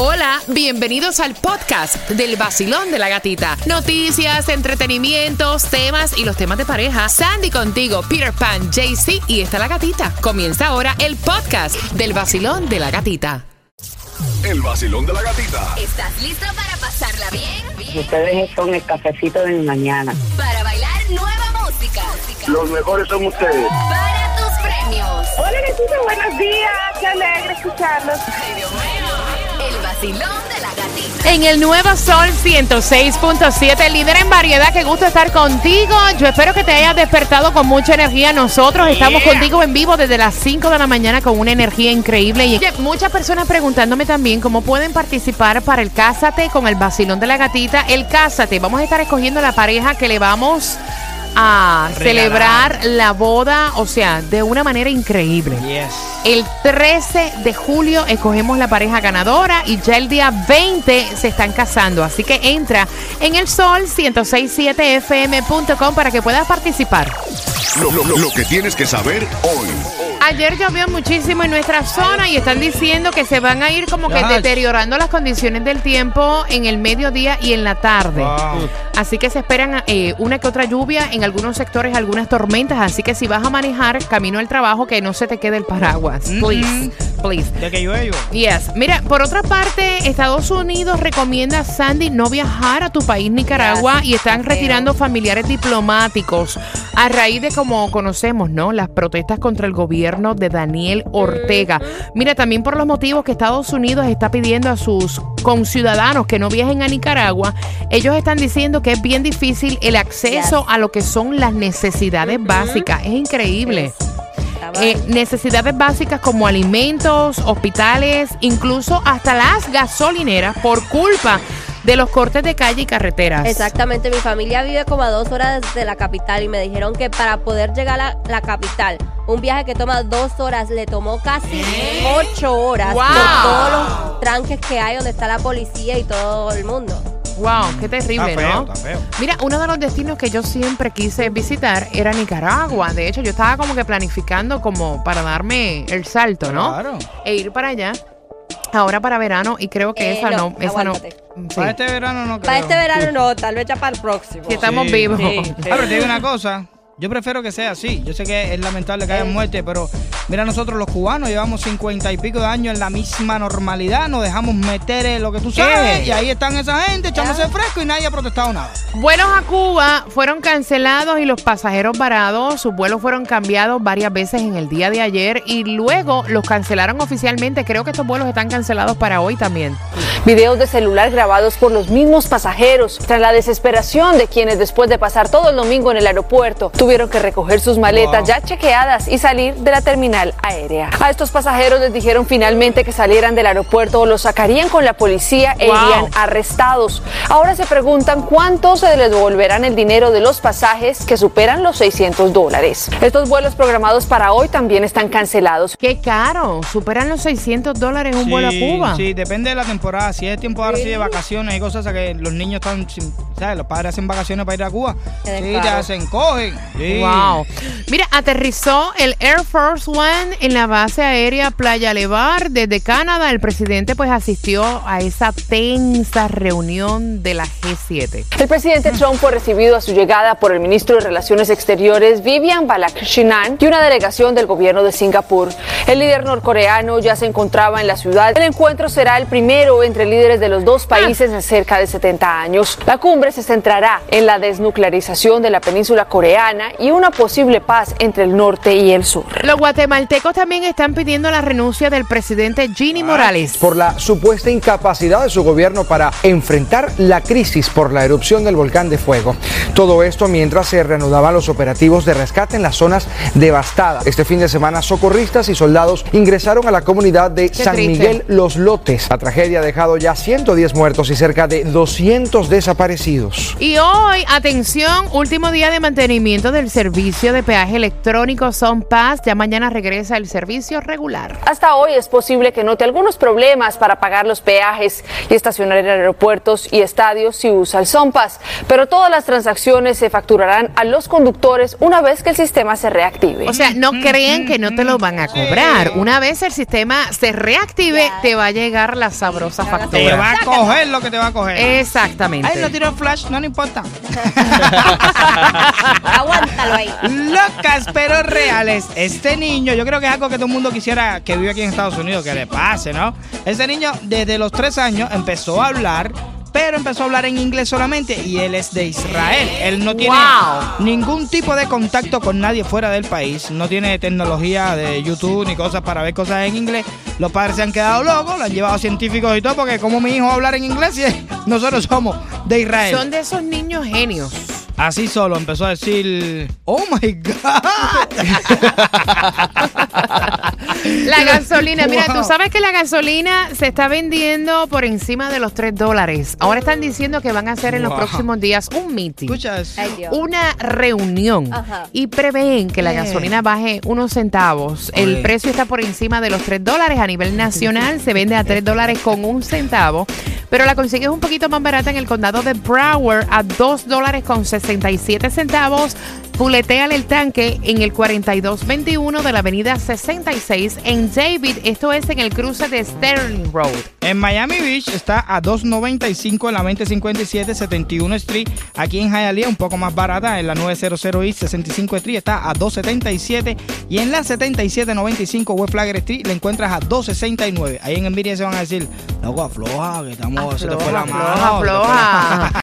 Hola, bienvenidos al podcast del vacilón de la gatita. Noticias, entretenimientos, temas y los temas de pareja. Sandy contigo, Peter Pan, JC y está la gatita. Comienza ahora el podcast del vacilón de la gatita. El vacilón de la gatita. ¿Estás listo para pasarla bien? Ustedes son el cafecito de mi mañana. Para bailar nueva música. Los mejores son ustedes. Para tus premios. Hola, Gatito, buenos días. Qué alegre escucharlos. El vacilón de la gatita. En el Nuevo Sol 106.7, líder en variedad, qué gusto estar contigo. Yo espero que te hayas despertado con mucha energía. Nosotros estamos contigo en vivo desde las 5 de la mañana con una energía increíble. Y muchas personas preguntándome también cómo pueden participar para el Cásate con el vacilón de la gatita. El Cásate, vamos a estar escogiendo la pareja que le vamos a celebrar la boda, o sea, de una manera increíble. Yes. El 13 de julio escogemos la pareja ganadora y ya el día 20 se están casando. Así que entra en el sol 1067fm.com para que puedas participar. Lo, lo- lo- lo que tienes que saber hoy. Ayer llovió muchísimo en nuestra zona y están diciendo que se van a ir como que deteriorando las condiciones del tiempo en el mediodía y en la tarde. Wow. Así que se esperan eh, una que otra lluvia, en algunos sectores algunas tormentas, así que si vas a manejar camino al trabajo que no se te quede el paraguas. Please, please. De que llueve. Yes. Mira, por otra parte, Estados Unidos recomienda a Sandy no viajar a tu país, Nicaragua, y están retirando familiares diplomáticos a raíz de, como conocemos, ¿no? Las protestas contra el gobierno de Daniel Ortega. Mira, también por los motivos que Estados Unidos está pidiendo a sus conciudadanos que no viajen a Nicaragua, ellos están diciendo que es bien difícil el acceso a lo que son las necesidades básicas. Es increíble. Eh, necesidades básicas como alimentos, hospitales, incluso hasta las gasolineras por culpa de los cortes de calle y carreteras. Exactamente, mi familia vive como a dos horas de la capital y me dijeron que para poder llegar a la, la capital, un viaje que toma dos horas, le tomó casi ocho horas Wow. por todos los tranques que hay donde está la policía y todo el mundo. Wow, qué terrible, Está feo, ¿no? está feo. Mira, uno de los destinos que yo siempre quise visitar era Nicaragua. De hecho, yo estaba como que planificando como para darme el salto, ¿no? Claro. E ir para allá. Ahora para verano y creo que Eh, esa no, no, esa no. Sí. Para este verano no creo. Para este verano no, tal vez ya para el próximo. Si estamos Sí. vivos. Sí. Ah, pero te digo una cosa. Yo prefiero que sea así. Yo sé que es lamentable que haya muerte, pero mira, nosotros los cubanos llevamos cincuenta y pico de años en la misma normalidad. Nos dejamos meter en lo que tú sabes. ¿Qué? Y ahí están esa gente echándose fresco y nadie ha protestado nada. Vuelos a Cuba fueron cancelados y los pasajeros varados. Sus vuelos fueron cambiados varias veces en el día de ayer y luego los cancelaron oficialmente. Creo que estos vuelos están cancelados para hoy también. Videos de celular grabados por los mismos pasajeros tras la desesperación de quienes después de pasar todo el domingo en el aeropuerto tuvieron que recoger sus maletas Wow. ya chequeadas y salir de la terminal aérea. A estos pasajeros les dijeron finalmente que salieran del aeropuerto o los sacarían con la policía e Wow. irían arrestados. Ahora se preguntan cuánto se les devolverán el dinero de los pasajes que superan los 600 dólares. Estos vuelos programados para hoy también están cancelados. Qué caro. Superan los 600 dólares un vuelo a Cuba. Sí, depende de la temporada. Si es tiempo ahora sí de vacaciones y cosas que los niños están, sin- ¿sabes? Los padres hacen vacaciones para ir a Cuba. Sí, te descaro. hacen, cogen. Sí. Wow. Mira, aterrizó el Air Force One en la base aérea Playa Levar desde Canadá. El presidente pues asistió a esa tensa reunión de la G7. El presidente Trump fue recibido a su llegada por el ministro de Relaciones Exteriores Vivian Balakrishnan y una delegación del gobierno de Singapur. El líder norcoreano ya se encontraba en la ciudad. El encuentro será el primero entre líderes de los dos países en cerca de 70 años. La cumbre se centrará en la desnuclearización de la península coreana y una posible paz entre el norte y el sur. Los guatemaltecos también están pidiendo la renuncia del presidente Ginny Morales. por la supuesta incapacidad de su gobierno para enfrentar la crisis por la erupción del volcán de fuego. Todo esto mientras se reanudaban los operativos de rescate en las zonas devastadas. Este fin de semana, socorristas y soldados ingresaron a la comunidad de San triste. Miguel Los Lotes. La tragedia ha dejado ya 110 muertos y cerca de 200 desaparecidos. Y hoy, atención, último día de mantenimiento del servicio de peaje electrónico Son Pass. Ya mañana regresa el servicio regular. Hasta hoy es posible que note algunos problemas para pagar los peajes y estacionar en aeropuertos y estadios si usa el SOMPAS, pero todas las transacciones se facturarán a los conductores una vez que el sistema se reactive. O sea, no creen que no te lo van a cobrar. Una vez el sistema se reactive, te va a llegar la sabrosa factura. Te va a coger lo que te va a coger. Exactamente. Ay, no tiró flash, no, no importa. Aguántalo ahí. Locas pero reales. Este niño, yo creo que es algo que todo el mundo quisiera que vive aquí en Estados Unidos, que le pase, ¿no? Este niño desde los tres años empezó a hablar. Pero empezó a hablar en inglés solamente y él es de Israel. Él no tiene Wow. ningún tipo de contacto con nadie fuera del país. No tiene tecnología de YouTube ni cosas para ver cosas en inglés. Los padres se han quedado locos, lo han llevado a científicos y todo, porque como mi hijo va a hablar en inglés y nosotros somos de Israel. Son de esos niños genios. Así solo empezó a decir, oh my God. La gasolina, mira, Wow. tú sabes que la gasolina se está vendiendo por encima de los 3 dólares. Ahora están diciendo que van a hacer en los próximos días un meeting. Escuchas. Ay. Una reunión Ajá. y prevén que la Eh. gasolina baje unos centavos. El precio está por encima de los 3 dólares a nivel nacional. Se vende a 3 dólares con un centavo. Pero la consigues un poquito más barata en el condado de Broward a 2 dólares con 67 centavos. Puleteale el tanque en el 4221 de la avenida 66 en David. Esto es en el cruce de Sterling Road. En Miami Beach está a 2.95 en la 2057 71 Street. Aquí en Hialeah un poco más barata en la 900 East 65 Street está a 2.77 y en la 7795 West Flagler Street la encuentras a 2.69. Ahí en Envidia se van a decir, loco, afloja, que estamos, se te fue la Afloja, mano. afloja, afloja.